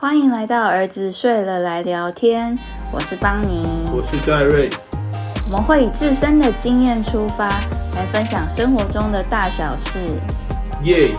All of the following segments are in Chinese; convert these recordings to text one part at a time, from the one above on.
欢迎来到儿子睡了来聊天，我是邦尼，我是戴瑞。我们会以自身的经验出发，来分享生活中的大小事。耶！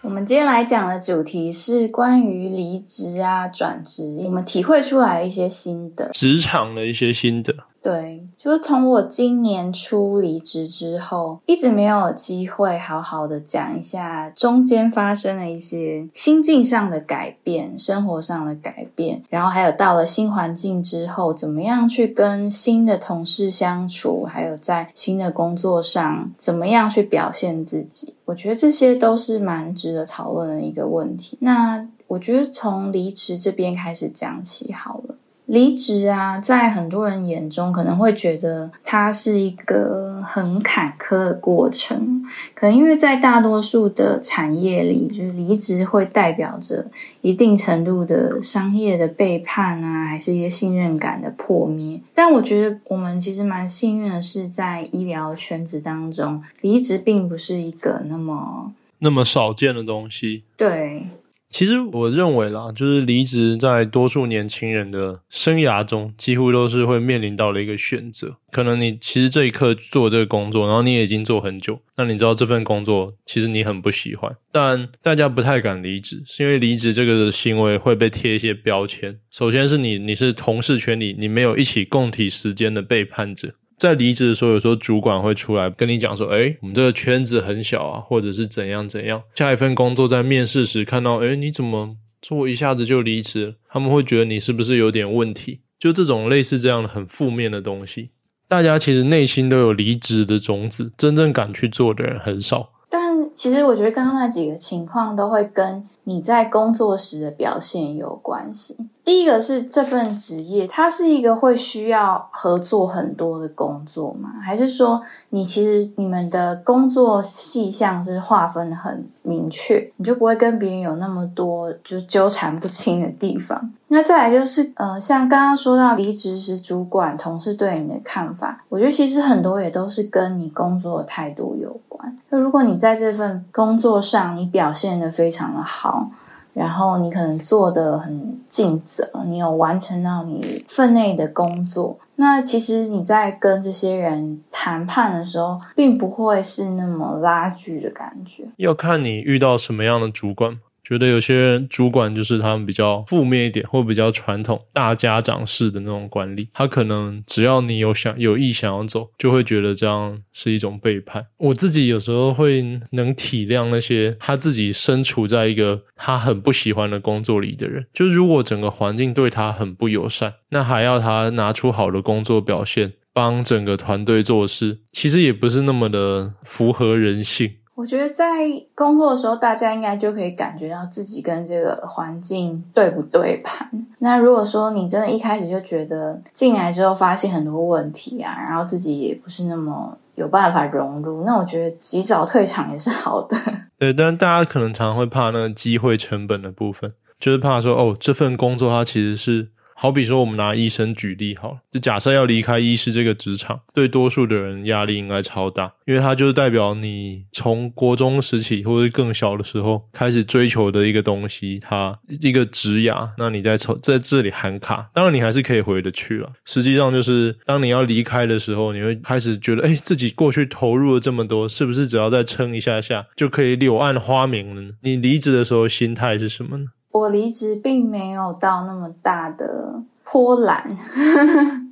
我们今天来讲的主题是关于离职啊、转职，我们体会出来一些心得，职场的一些心得。对，就是从我今年初离职之后，一直没有机会好好的讲一下中间发生的一些心境上的改变、生活上的改变，然后还有到了新环境之后，怎么样去跟新的同事相处，还有在新的工作上怎么样去表现自己，我觉得这些都是蛮值得讨论的一个问题。那我觉得从离职这边开始讲起好了。离职啊，在很多人眼中可能会觉得它是一个很坎坷的过程，可能因为在大多数的产业里，就是离职会代表着一定程度的商业的背叛啊，还是一些信任感的破灭。但我觉得我们其实蛮幸运的是，在医疗圈子当中，离职并不是一个那么那么少见的东西。对。其实我认为啦，就是离职在多数年轻人的生涯中，几乎都是会面临到的一个选择。可能你其实这一刻做这个工作，然后你也已经做很久，那你知道这份工作其实你很不喜欢，但大家不太敢离职，是因为离职这个行为会被贴一些标签。首先是你你是同事圈里你没有一起共体时间的背叛者。在离职的时候，有时候主管会出来跟你讲说：“哎，我们这个圈子很小啊，或者是怎样怎样。”下一份工作在面试时看到：“哎，你怎么做一下子就离职？”他们会觉得你是不是有点问题？就这种类似这样的很负面的东西，大家其实内心都有离职的种子，真正敢去做的人很少。但其实我觉得刚刚那几个情况都会跟你在工作时的表现有关系。第一个是这份职业，它是一个会需要合作很多的工作吗？还是说你其实你们的工作细项是划分很明确，你就不会跟别人有那么多就纠缠不清的地方？那再来就是，呃，像刚刚说到离职时主管同事对你的看法，我觉得其实很多也都是跟你工作的态度有关。那如果你在这份工作上你表现的非常的好。然后你可能做的很尽责，你有完成到你分内的工作，那其实你在跟这些人谈判的时候，并不会是那么拉锯的感觉。要看你遇到什么样的主管。觉得有些主管就是他们比较负面一点，或比较传统大家长式的那种管理，他可能只要你有想有意想要走，就会觉得这样是一种背叛。我自己有时候会能体谅那些他自己身处在一个他很不喜欢的工作里的人，就如果整个环境对他很不友善，那还要他拿出好的工作表现，帮整个团队做事，其实也不是那么的符合人性。我觉得在工作的时候，大家应该就可以感觉到自己跟这个环境对不对盘。那如果说你真的一开始就觉得进来之后发现很多问题啊，然后自己也不是那么有办法融入，那我觉得及早退场也是好的。对，但大家可能常常会怕那个机会成本的部分，就是怕说哦，这份工作它其实是。好比说，我们拿医生举例好了，就假设要离开医师这个职场，对多数的人压力应该超大，因为它就是代表你从国中时期或者更小的时候开始追求的一个东西，它一个职涯。那你在从在这里喊卡，当然你还是可以回得去了。实际上就是当你要离开的时候，你会开始觉得，哎，自己过去投入了这么多，是不是只要再撑一下下就可以柳暗花明了呢？你离职的时候心态是什么呢？我离职并没有到那么大的波澜，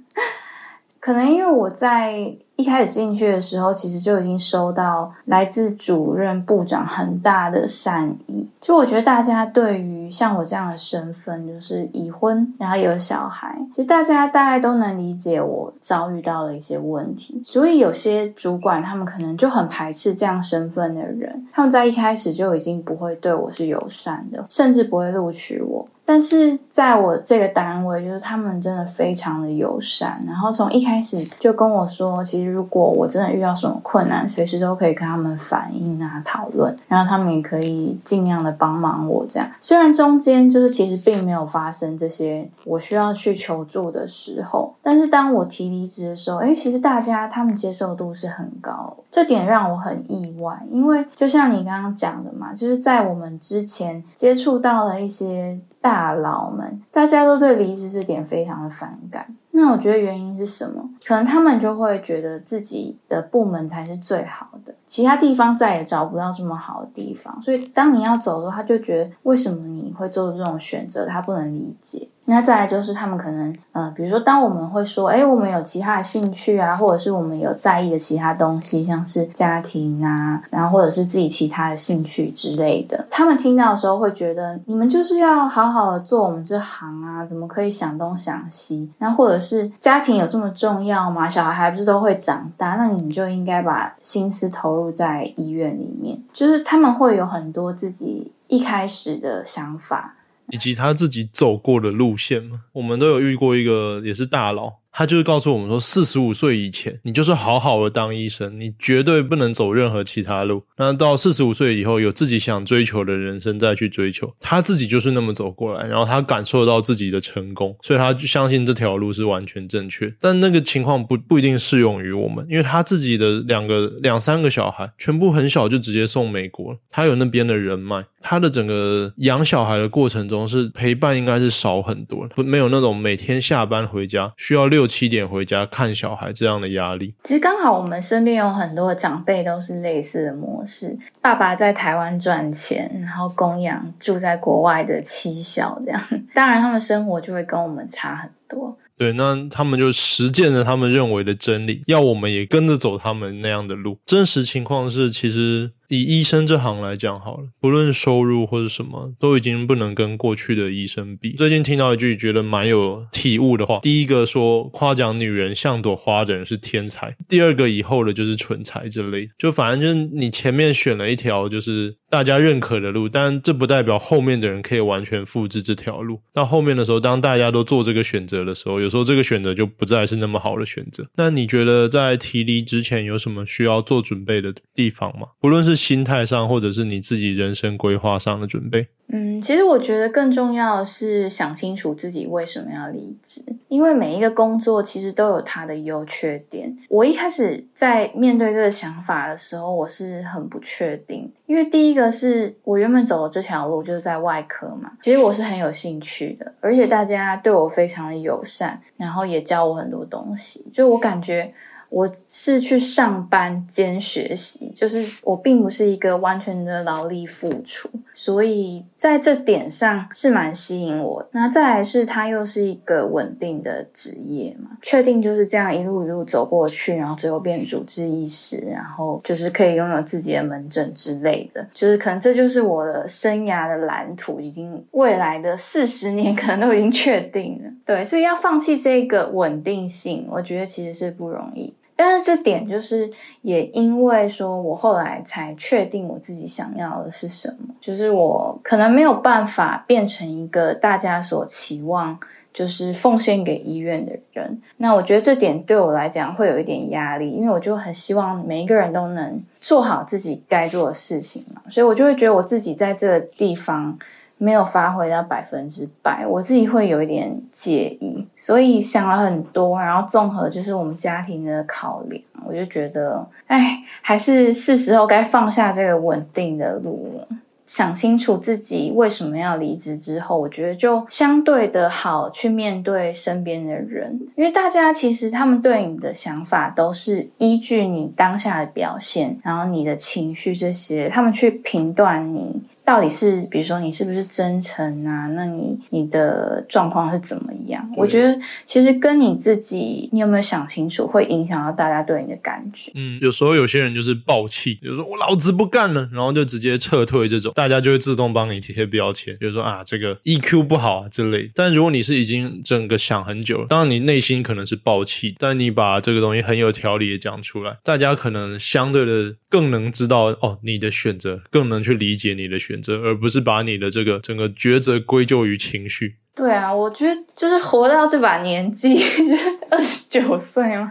可能因为我在。一开始进去的时候，其实就已经收到来自主任部长很大的善意。就我觉得大家对于像我这样的身份，就是已婚，然后有小孩，其实大家大概都能理解我遭遇到的一些问题。所以有些主管他们可能就很排斥这样身份的人，他们在一开始就已经不会对我是友善的，甚至不会录取我。但是在我这个单位，就是他们真的非常的友善，然后从一开始就跟我说，其实。如果我真的遇到什么困难，随时都可以跟他们反映啊、讨论，然后他们也可以尽量的帮忙我。这样，虽然中间就是其实并没有发生这些我需要去求助的时候，但是当我提离职的时候，哎，其实大家他们接受度是很高，这点让我很意外。因为就像你刚刚讲的嘛，就是在我们之前接触到了一些。大佬们，大家都对离职这点非常的反感。那我觉得原因是什么？可能他们就会觉得自己的部门才是最好的，其他地方再也找不到这么好的地方。所以当你要走的时候，他就觉得为什么你会做这种选择，他不能理解。那再来就是他们可能，呃，比如说，当我们会说，哎，我们有其他的兴趣啊，或者是我们有在意的其他东西，像是家庭啊，然后或者是自己其他的兴趣之类的，他们听到的时候会觉得，你们就是要好好的做我们这行啊，怎么可以想东想西？那或者是家庭有这么重要吗？小孩还不是都会长大，那你们就应该把心思投入在医院里面。就是他们会有很多自己一开始的想法。以及他自己走过的路线嘛，我们都有遇过一个也是大佬。他就是告诉我们说，四十五岁以前，你就是好好的当医生，你绝对不能走任何其他路。那到四十五岁以后，有自己想追求的人生再去追求。他自己就是那么走过来，然后他感受到自己的成功，所以他就相信这条路是完全正确。但那个情况不不一定适用于我们，因为他自己的两个两三个小孩，全部很小就直接送美国了。他有那边的人脉，他的整个养小孩的过程中是陪伴应该是少很多，不没有那种每天下班回家需要六。六七点回家看小孩这样的压力，其实刚好我们身边有很多长辈都是类似的模式。爸爸在台湾赚钱，然后供养住在国外的妻小，这样当然他们生活就会跟我们差很多。对，那他们就实践了他们认为的真理，要我们也跟着走他们那样的路。真实情况是，其实。以医生这行来讲好了，不论收入或者什么，都已经不能跟过去的医生比。最近听到一句觉得蛮有体悟的话，第一个说夸奖女人像朵花的人是天才，第二个以后的就是蠢材之类。就反正就是你前面选了一条就是大家认可的路，但这不代表后面的人可以完全复制这条路。到后面的时候，当大家都做这个选择的时候，有时候这个选择就不再是那么好的选择。那你觉得在提离之前有什么需要做准备的地方吗？不论是心态上，或者是你自己人生规划上的准备。嗯，其实我觉得更重要的是想清楚自己为什么要离职，因为每一个工作其实都有它的优缺点。我一开始在面对这个想法的时候，我是很不确定，因为第一个是我原本走的这条路就是在外科嘛，其实我是很有兴趣的，而且大家对我非常的友善，然后也教我很多东西，就我感觉。我是去上班兼学习，就是我并不是一个完全的劳力付出，所以在这点上是蛮吸引我。那再来是它又是一个稳定的职业嘛，确定就是这样一路一路走过去，然后最后变主治医师，然后就是可以拥有自己的门诊之类的，就是可能这就是我的生涯的蓝图，已经未来的四十年可能都已经确定了。对，所以要放弃这个稳定性，我觉得其实是不容易。但是这点就是也因为说，我后来才确定我自己想要的是什么，就是我可能没有办法变成一个大家所期望，就是奉献给医院的人。那我觉得这点对我来讲会有一点压力，因为我就很希望每一个人都能做好自己该做的事情嘛，所以我就会觉得我自己在这个地方。没有发挥到百分之百，我自己会有一点介意，所以想了很多，然后综合就是我们家庭的考量，我就觉得，哎，还是是时候该放下这个稳定的路了，想清楚自己为什么要离职之后，我觉得就相对的好去面对身边的人，因为大家其实他们对你的想法都是依据你当下的表现，然后你的情绪这些，他们去评断你。到底是，比如说你是不是真诚啊？那你你的状况是怎么样？我觉得其实跟你自己，你有没有想清楚，会影响到大家对你的感觉。嗯，有时候有些人就是暴气，比如说我老子不干了，然后就直接撤退，这种大家就会自动帮你贴标签，比如说啊这个 EQ 不好啊之类。但如果你是已经整个想很久了，当然你内心可能是暴气，但你把这个东西很有条理的讲出来，大家可能相对的更能知道哦你的选择，更能去理解你的选。而不是把你的这个整个抉择归咎于情绪。对啊，我觉得就是活到这把年纪，二十九岁嘛，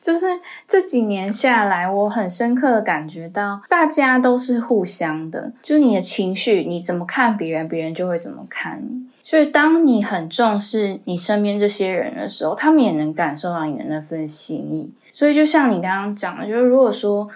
就是这几年下来，我很深刻的感觉到，大家都是互相的，就是你的情绪，你怎么看别人，别人就会怎么看你。所以，当你很重视你身边这些人的时候，他们也能感受到你的那份心意。所以，就像你刚刚讲的，就是如果说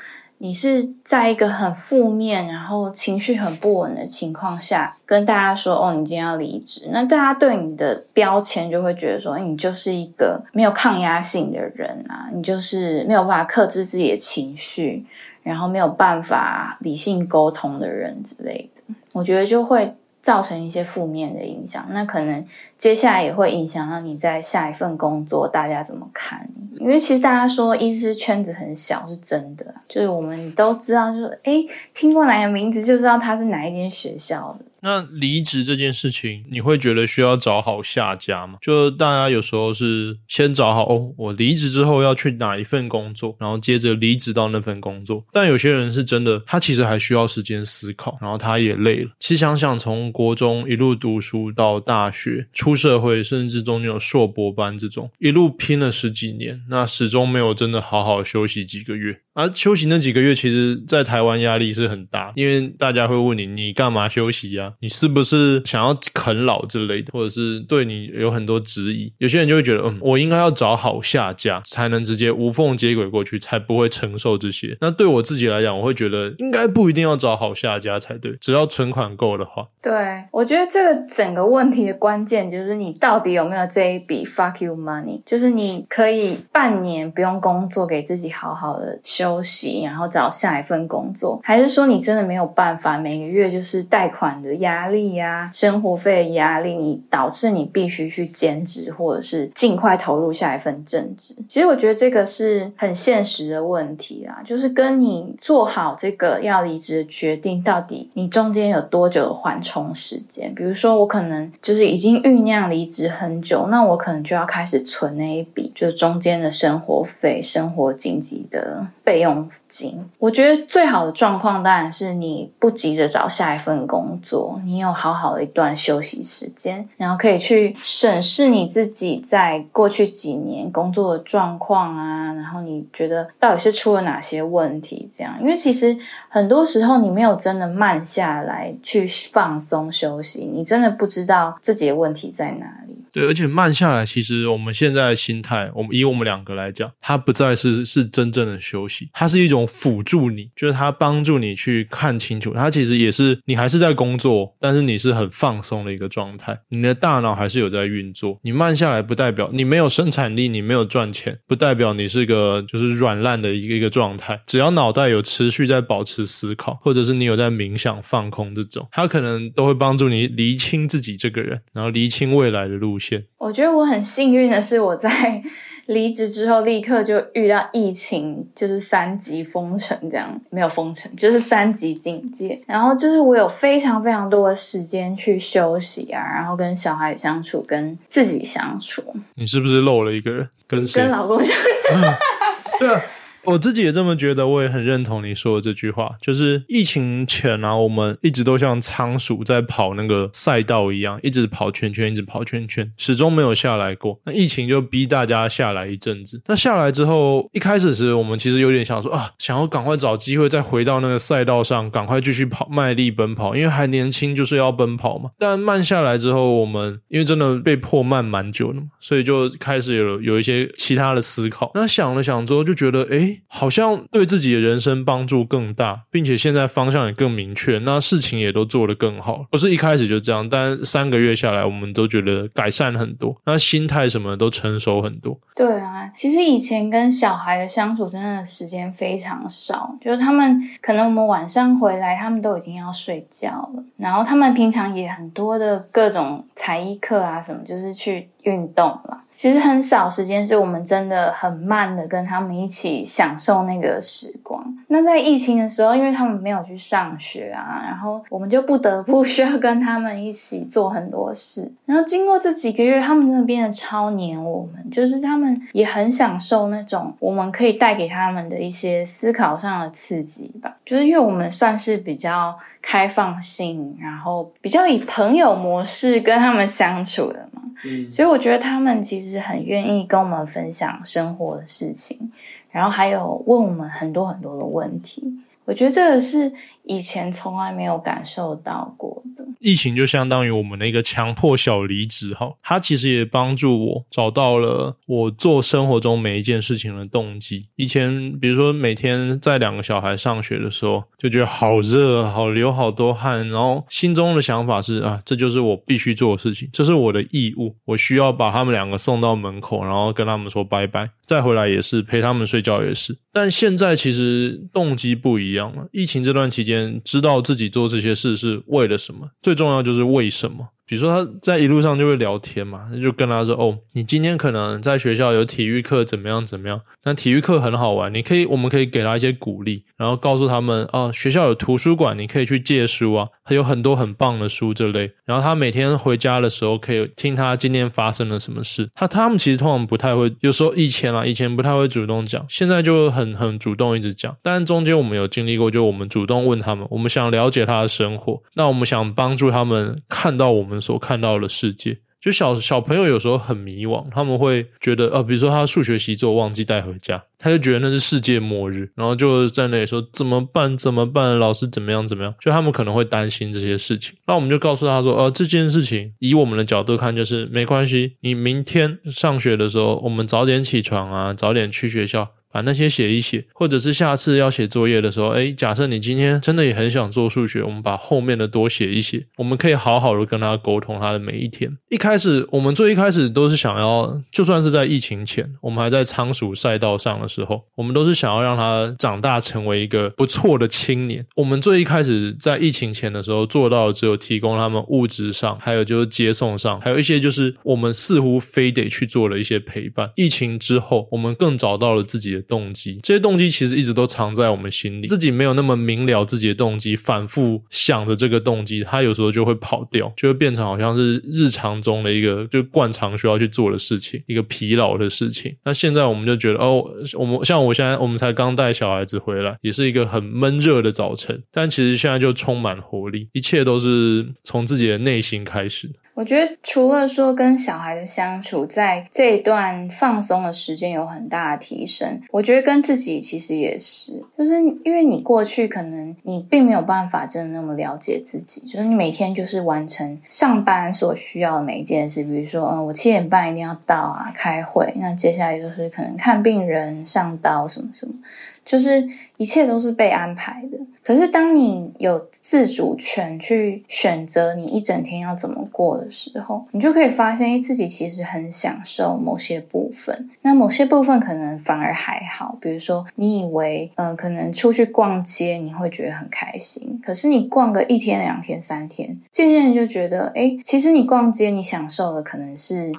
你是在一个很负面，然后情绪很不稳的情况下，跟大家说：“哦，你今天要离职。”那大家对你的标签就会觉得说：“你就是一个没有抗压性的人啊，你就是没有办法克制自己的情绪，然后没有办法理性沟通的人之类的。”我觉得就会。造成一些负面的影响，那可能接下来也会影响到你在下一份工作，大家怎么看你？因为其实大家说医师圈子很小是真的，就是我们都知道，就是诶，听过哪个名字就知道他是哪一间学校的。那离职这件事情，你会觉得需要找好下家吗？就大家有时候是先找好哦，我离职之后要去哪一份工作，然后接着离职到那份工作。但有些人是真的，他其实还需要时间思考，然后他也累了。其实想想，从国中一路读书到大学、出社会，甚至中间有硕博班这种，一路拼了十几年，那始终没有真的好好休息几个月。而休息那几个月，其实在台湾压力是很大，因为大家会问你，你干嘛休息呀？你是不是想要啃老之类的，或者是对你有很多质疑？有些人就会觉得，嗯，我应该要找好下家，才能直接无缝接轨过去，才不会承受这些。那对我自己来讲，我会觉得应该不一定要找好下家才对，只要存款够的话。对，我觉得这个整个问题的关键就是你到底有没有这一笔 fuck you money，就是你可以半年不用工作，给自己好好的休息，然后找下一份工作，还是说你真的没有办法，每个月就是贷款的压力。呀，生活费压力，你导致你必须去兼职，或者是尽快投入下一份正职。其实我觉得这个是很现实的问题啦，就是跟你做好这个要离职的决定，到底你中间有多久的缓冲时间？比如说，我可能就是已经酝酿离职很久，那我可能就要开始存那一笔，就是中间的生活费、生活紧急的备用金。我觉得最好的状况当然是你不急着找下一份工作，你。有好好的一段休息时间，然后可以去审视你自己在过去几年工作的状况啊，然后你觉得到底是出了哪些问题？这样，因为其实很多时候你没有真的慢下来去放松休息，你真的不知道自己的问题在哪里。对，而且慢下来，其实我们现在的心态，我们以我们两个来讲，它不再是是真正的休息，它是一种辅助你，就是它帮助你去看清楚，它其实也是你还是在工作，但是你是很放松的一个状态，你的大脑还是有在运作。你慢下来，不代表你没有生产力，你没有赚钱，不代表你是个就是软烂的一个一个状态。只要脑袋有持续在保持思考，或者是你有在冥想放空这种，它可能都会帮助你厘清自己这个人，然后厘清未来的路线。我觉得我很幸运的是，我在离职之后立刻就遇到疫情，就是三级封城，这样没有封城，就是三级警戒。然后就是我有非常非常多的时间去休息啊，然后跟小孩相处，跟自己相处。你是不是漏了一个人？跟谁？跟老公相处。对啊。我自己也这么觉得，我也很认同你说的这句话。就是疫情前啊，我们一直都像仓鼠在跑那个赛道一样，一直跑圈圈，一直跑圈圈，始终没有下来过。那疫情就逼大家下来一阵子。那下来之后，一开始时我们其实有点想说啊，想要赶快找机会再回到那个赛道上，赶快继续跑，卖力奔跑，因为还年轻，就是要奔跑嘛。但慢下来之后，我们因为真的被迫慢蛮久的嘛，所以就开始有有一些其他的思考。那想了想之后，就觉得哎。好像对自己的人生帮助更大，并且现在方向也更明确，那事情也都做得更好。不是一开始就这样，但三个月下来，我们都觉得改善很多，那心态什么都成熟很多。对啊，其实以前跟小孩的相处真的时间非常少，就是他们可能我们晚上回来，他们都已经要睡觉了，然后他们平常也很多的各种才艺课啊什么，就是去运动了。其实很少时间是我们真的很慢的跟他们一起享受那个时光。那在疫情的时候，因为他们没有去上学啊，然后我们就不得不需要跟他们一起做很多事。然后经过这几个月，他们真的变得超黏我们，就是他们也很享受那种我们可以带给他们的一些思考上的刺激吧。就是因为我们算是比较开放性，然后比较以朋友模式跟他们相处的所以我觉得他们其实很愿意跟我们分享生活的事情，然后还有问我们很多很多的问题。我觉得这个是以前从来没有感受到过的。疫情就相当于我们的一个强迫小离职，哈，它其实也帮助我找到了我做生活中每一件事情的动机。以前，比如说每天在两个小孩上学的时候，就觉得好热，好流好多汗，然后心中的想法是啊，这就是我必须做的事情，这是我的义务，我需要把他们两个送到门口，然后跟他们说拜拜，再回来也是陪他们睡觉也是。但现在其实动机不一样了。疫情这段期间，知道自己做这些事是为了什么，最重要就是为什么。比如说他在一路上就会聊天嘛，就跟他说：“哦，你今天可能在学校有体育课，怎么样怎么样？那体育课很好玩，你可以，我们可以给他一些鼓励，然后告诉他们哦，学校有图书馆，你可以去借书啊，还有很多很棒的书这类。然后他每天回家的时候，可以听他今天发生了什么事。他他们其实通常不太会，有时候以前啊，以前不太会主动讲，现在就很很主动一直讲。但中间我们有经历过，就我们主动问他们，我们想了解他的生活，那我们想帮助他们看到我们所看到的。世界就小小朋友有时候很迷惘，他们会觉得呃，比如说他数学习作忘记带回家，他就觉得那是世界末日，然后就在那里说怎么办？怎么办？老师怎么样？怎么样？就他们可能会担心这些事情。那我们就告诉他说，呃，这件事情以我们的角度看，就是没关系。你明天上学的时候，我们早点起床啊，早点去学校。把那些写一写，或者是下次要写作业的时候，哎，假设你今天真的也很想做数学，我们把后面的多写一写，我们可以好好的跟他沟通他的每一天。一开始，我们最一开始都是想要，就算是在疫情前，我们还在仓鼠赛道上的时候，我们都是想要让他长大成为一个不错的青年。我们最一开始在疫情前的时候做到，只有提供他们物质上，还有就是接送上，还有一些就是我们似乎非得去做了一些陪伴。疫情之后，我们更找到了自己的。动机，这些动机其实一直都藏在我们心里，自己没有那么明了自己的动机，反复想着这个动机，他有时候就会跑掉，就会变成好像是日常中的一个就惯常需要去做的事情，一个疲劳的事情。那现在我们就觉得，哦，我们像我现在，我们才刚带小孩子回来，也是一个很闷热的早晨，但其实现在就充满活力，一切都是从自己的内心开始。我觉得除了说跟小孩的相处，在这段放松的时间有很大的提升，我觉得跟自己其实也是，就是因为你过去可能你并没有办法真的那么了解自己，就是你每天就是完成上班所需要的每一件事，比如说，嗯，我七点半一定要到啊，开会，那接下来就是可能看病人、上刀什么什么。就是一切都是被安排的，可是当你有自主权去选择你一整天要怎么过的时候，你就可以发现，自己其实很享受某些部分。那某些部分可能反而还好，比如说你以为，嗯，可能出去逛街你会觉得很开心，可是你逛个一天、两天、三天，渐渐就觉得，哎，其实你逛街你享受的可能是。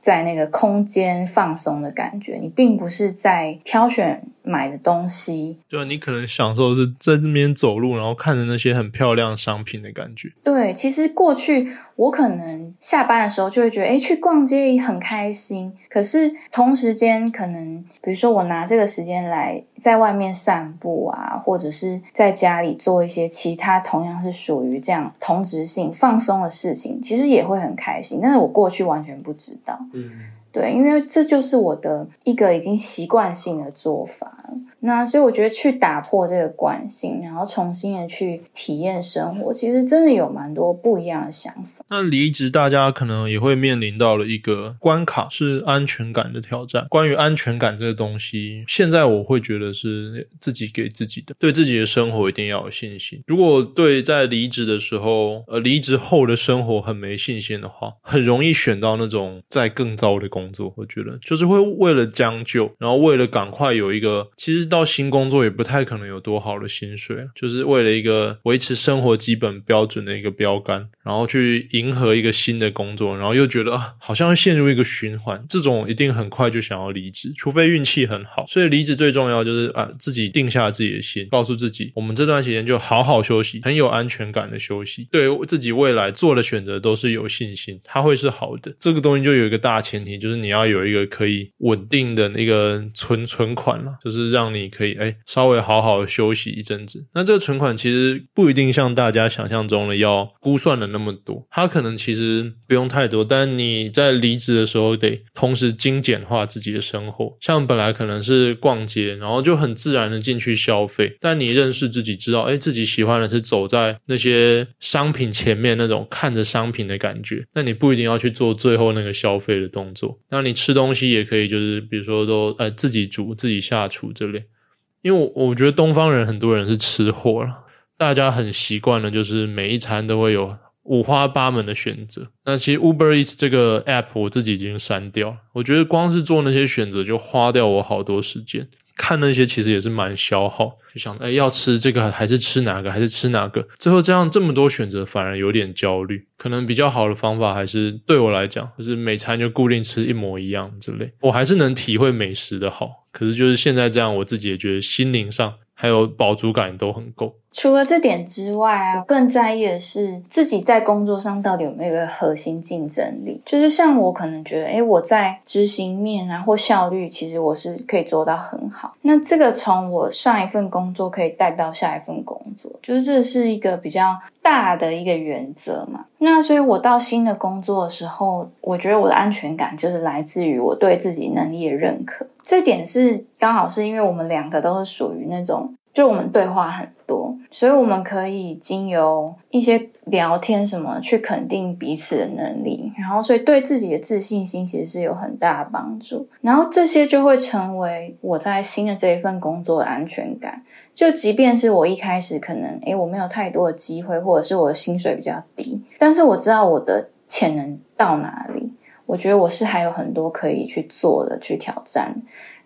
在那个空间放松的感觉，你并不是在挑选买的东西。对，你可能享受是在那边走路，然后看着那些很漂亮商品的感觉。对，其实过去我可能下班的时候就会觉得，哎，去逛街很开心。可是同时间，可能比如说我拿这个时间来在外面散步啊，或者是在家里做一些其他同样是属于这样同质性放松的事情，其实也会很开心。但是我过去完全不知道，嗯，对，因为这就是我的一个已经习惯性的做法。那所以我觉得去打破这个惯性，然后重新的去体验生活，其实真的有蛮多不一样的想法。那离职，大家可能也会面临到了一个关卡，是安全感的挑战。关于安全感这个东西，现在我会觉得是自己给自己的，对自己的生活一定要有信心。如果对在离职的时候，呃，离职后的生活很没信心的话，很容易选到那种在更糟的工工作。我觉得就是会为了将就，然后为了赶快有一个，其实到新工作也不太可能有多好的薪水，就是为了一个维持生活基本标准的一个标杆，然后去。迎合一个新的工作，然后又觉得啊，好像陷入一个循环，这种一定很快就想要离职，除非运气很好。所以离职最重要就是啊，自己定下自己的心，告诉自己，我们这段时间就好好休息，很有安全感的休息，对自己未来做的选择都是有信心，它会是好的。这个东西就有一个大前提，就就是你要有一个可以稳定的那个存存款了，就是让你可以哎稍微好好休息一阵子。那这个存款其实不一定像大家想象中的要估算的那么多，它可能其实不用太多，但你在离职的时候得同时精简化自己的生活。像本来可能是逛街，然后就很自然的进去消费，但你认识自己，知道哎自己喜欢的是走在那些商品前面那种看着商品的感觉，那你不一定要去做最后那个消费的动作。那你吃东西也可以，就是比如说都呃自己煮、自己下厨之类。因为我我觉得东方人很多人是吃货了，大家很习惯了，就是每一餐都会有五花八门的选择。那其实 Uber Eats 这个 app 我自己已经删掉，我觉得光是做那些选择就花掉我好多时间。看那些其实也是蛮消耗，就想哎要吃这个还是吃哪个还是吃哪个，最后这样这么多选择反而有点焦虑。可能比较好的方法还是对我来讲，就是每餐就固定吃一模一样之类，我还是能体会美食的好。可是就是现在这样，我自己也觉得心灵上。还有饱足感都很够。除了这点之外啊，更在意的是自己在工作上到底有没有一个核心竞争力。就是像我可能觉得，哎，我在执行面啊或效率，其实我是可以做到很好。那这个从我上一份工作可以带到下一份工作，就是这是一个比较大的一个原则嘛。那所以我到新的工作的时候，我觉得我的安全感就是来自于我对自己能力的认可。这点是刚好是因为我们两个都是属于那种，就我们对话很多，所以我们可以经由一些聊天什么去肯定彼此的能力，然后所以对自己的自信心其实是有很大的帮助。然后这些就会成为我在新的这一份工作的安全感。就即便是我一开始可能诶我没有太多的机会，或者是我的薪水比较低，但是我知道我的潜能到哪里。我觉得我是还有很多可以去做的，去挑战，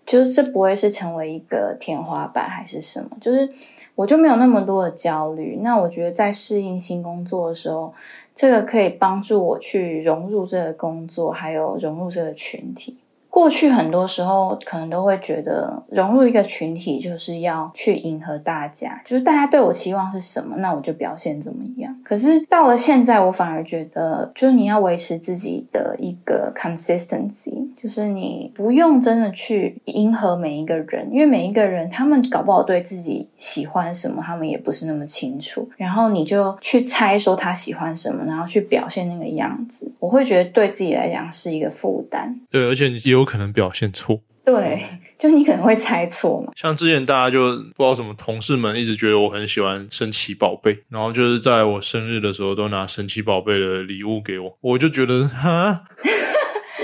就是这不会是成为一个天花板还是什么，就是我就没有那么多的焦虑。那我觉得在适应新工作的时候，这个可以帮助我去融入这个工作，还有融入这个群体。过去很多时候可能都会觉得融入一个群体就是要去迎合大家，就是大家对我期望是什么，那我就表现怎么样。可是到了现在，我反而觉得，就是你要维持自己的一个 consistency，就是你不用真的去迎合每一个人，因为每一个人他们搞不好对自己喜欢什么，他们也不是那么清楚。然后你就去猜说他喜欢什么，然后去表现那个样子，我会觉得对自己来讲是一个负担。对，而且有。有可能表现错，对，就你可能会猜错嘛。像之前大家就不知道什么同事们一直觉得我很喜欢神奇宝贝，然后就是在我生日的时候都拿神奇宝贝的礼物给我，我就觉得哈，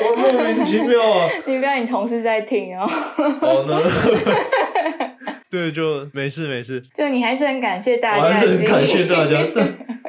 我莫名其妙啊！你不要你同事在听哦。好呢，对，就没事没事。就你还是很感谢大家，还是很感谢大家。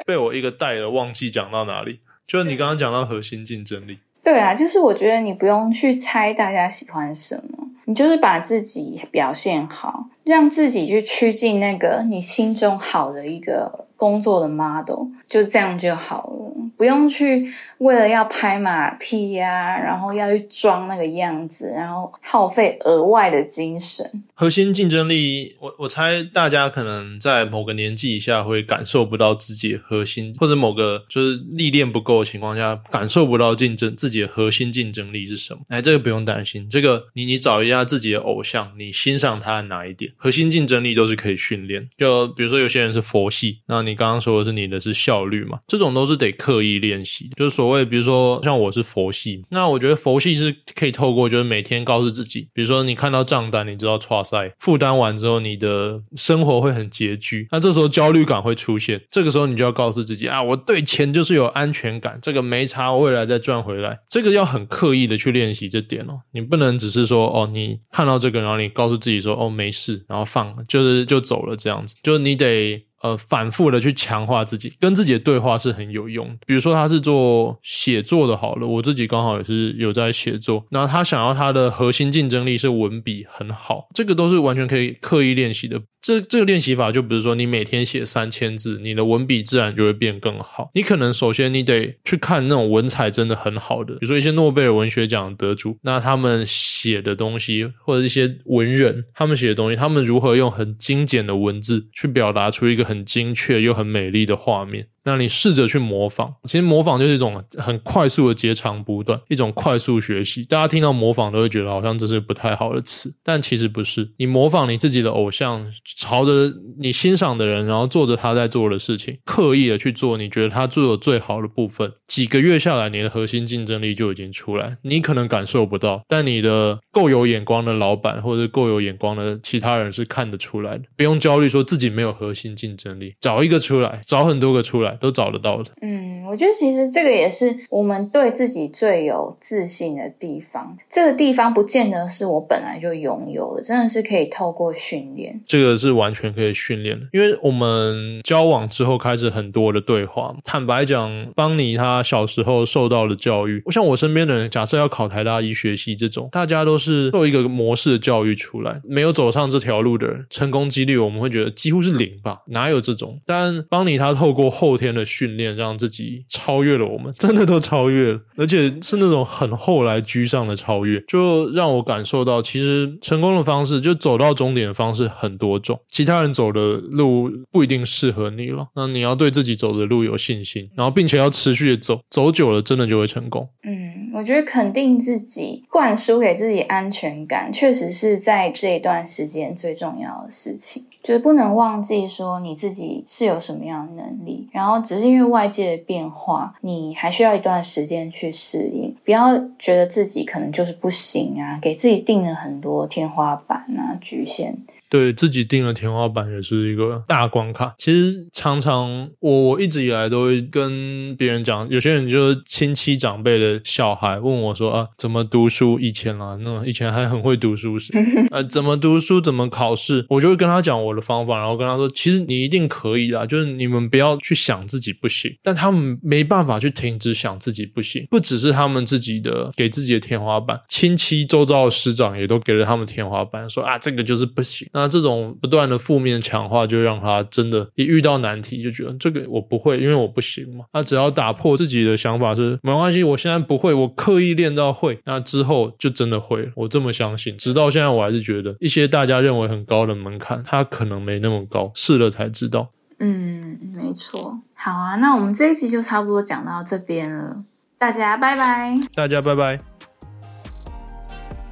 被我一个带了，忘记讲到哪里。就是你刚刚讲到核心竞争力。对啊，就是我觉得你不用去猜大家喜欢什么，你就是把自己表现好，让自己去趋近那个你心中好的一个工作的 model，就这样就好了，不用去。为了要拍马屁呀，然后要去装那个样子，然后耗费额外的精神。核心竞争力，我我猜大家可能在某个年纪以下会感受不到自己的核心，或者某个就是历练不够的情况下，感受不到竞争自己的核心竞争力是什么。哎，这个不用担心，这个你你找一下自己的偶像，你欣赏他的哪一点，核心竞争力都是可以训练。就比如说有些人是佛系，那你刚刚说的是你的是效率嘛，这种都是得刻意练习，就是所。我也，比如说像我是佛系，那我觉得佛系是可以透过就是每天告诉自己，比如说你看到账单，你知道哇塞，负担完之后，你的生活会很拮据，那这时候焦虑感会出现，这个时候你就要告诉自己啊，我对钱就是有安全感，这个没差，我未来再赚回来，这个要很刻意的去练习这点哦，你不能只是说哦，你看到这个，然后你告诉自己说哦没事，然后放就是就走了这样子，就是你得。呃，反复的去强化自己，跟自己的对话是很有用的。比如说，他是做写作的，好了，我自己刚好也是有在写作。那他想要他的核心竞争力是文笔很好，这个都是完全可以刻意练习的。这这个练习法，就比如说你每天写三千字，你的文笔自然就会变更好。你可能首先你得去看那种文采真的很好的，比如说一些诺贝尔文学奖得主，那他们写的东西，或者一些文人他们写的东西，他们如何用很精简的文字去表达出一个很精确又很美丽的画面。那你试着去模仿，其实模仿就是一种很快速的截长补短，一种快速学习。大家听到模仿都会觉得好像这是不太好的词，但其实不是。你模仿你自己的偶像，朝着你欣赏的人，然后做着他在做的事情，刻意的去做，你觉得他做的最好的部分，几个月下来，你的核心竞争力就已经出来。你可能感受不到，但你的够有眼光的老板或者够有眼光的其他人是看得出来的。不用焦虑，说自己没有核心竞争力，找一个出来，找很多个出来，都找得到的。嗯，我觉得其实这个也是我们对自己最有自信的地方。这个地方不见得是我本来就拥有的，真的是可以透过训练。这个是完全可以训练的，因为我们交往之后开始很多的对话。坦白讲，邦尼他小时候受到的教育，我像我身边的人，假设要考台大医学系这种，大家都是受一个模式的教育出来，没有走上这条路的人，成功几率我们会觉得几乎是零吧？哪有这种？但邦尼他透过后天的训练，让自己超越了我们，真的都超越了，而且是那种很后来居上的超越，就让我感受到，其实成功的方式，就走到终点的方式很多种，其他人走的路不一定适合你了。那你要对自己走的路有信心，然后并且要持续的走，走久了真的就会成功。嗯，我觉得肯定自己，灌输给自己安全感，确实是在这一段时间最重要的事情。就是不能忘记说你自己是有什么样的能力，然后只是因为外界的变化，你还需要一段时间去适应。不要觉得自己可能就是不行啊，给自己定了很多天花板啊、局限。对自己定了天花板也是一个大关卡。其实常常我我一直以来都会跟别人讲，有些人就是亲戚长辈的小孩问我说啊，怎么读书？以前啊，那以前还很会读书时，呃，怎么读书？怎么考试？我就会跟他讲我的方法，然后跟他说，其实你一定可以啦，就是你们不要去想自己不行，但他们没办法去停止想自己不行，不只是他们自己的给自己的天花板，亲戚周遭的师长也都给了他们天花板，说啊，这个就是不行。那这种不断的负面强化，就让他真的，一遇到难题就觉得这个我不会，因为我不行嘛。那只要打破自己的想法是没关系，我现在不会，我刻意练到会，那之后就真的会了。我这么相信，直到现在我还是觉得一些大家认为很高的门槛，它可能没那么高，试了才知道。嗯，没错。好啊，那我们这一集就差不多讲到这边了，大家拜拜。大家拜拜。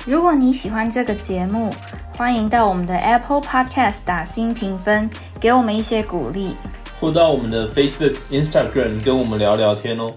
如果你喜欢这个节目，欢迎到我们的 Apple Podcast 打新评分，给我们一些鼓励，或到我们的 Facebook、Instagram 跟我们聊聊天哦。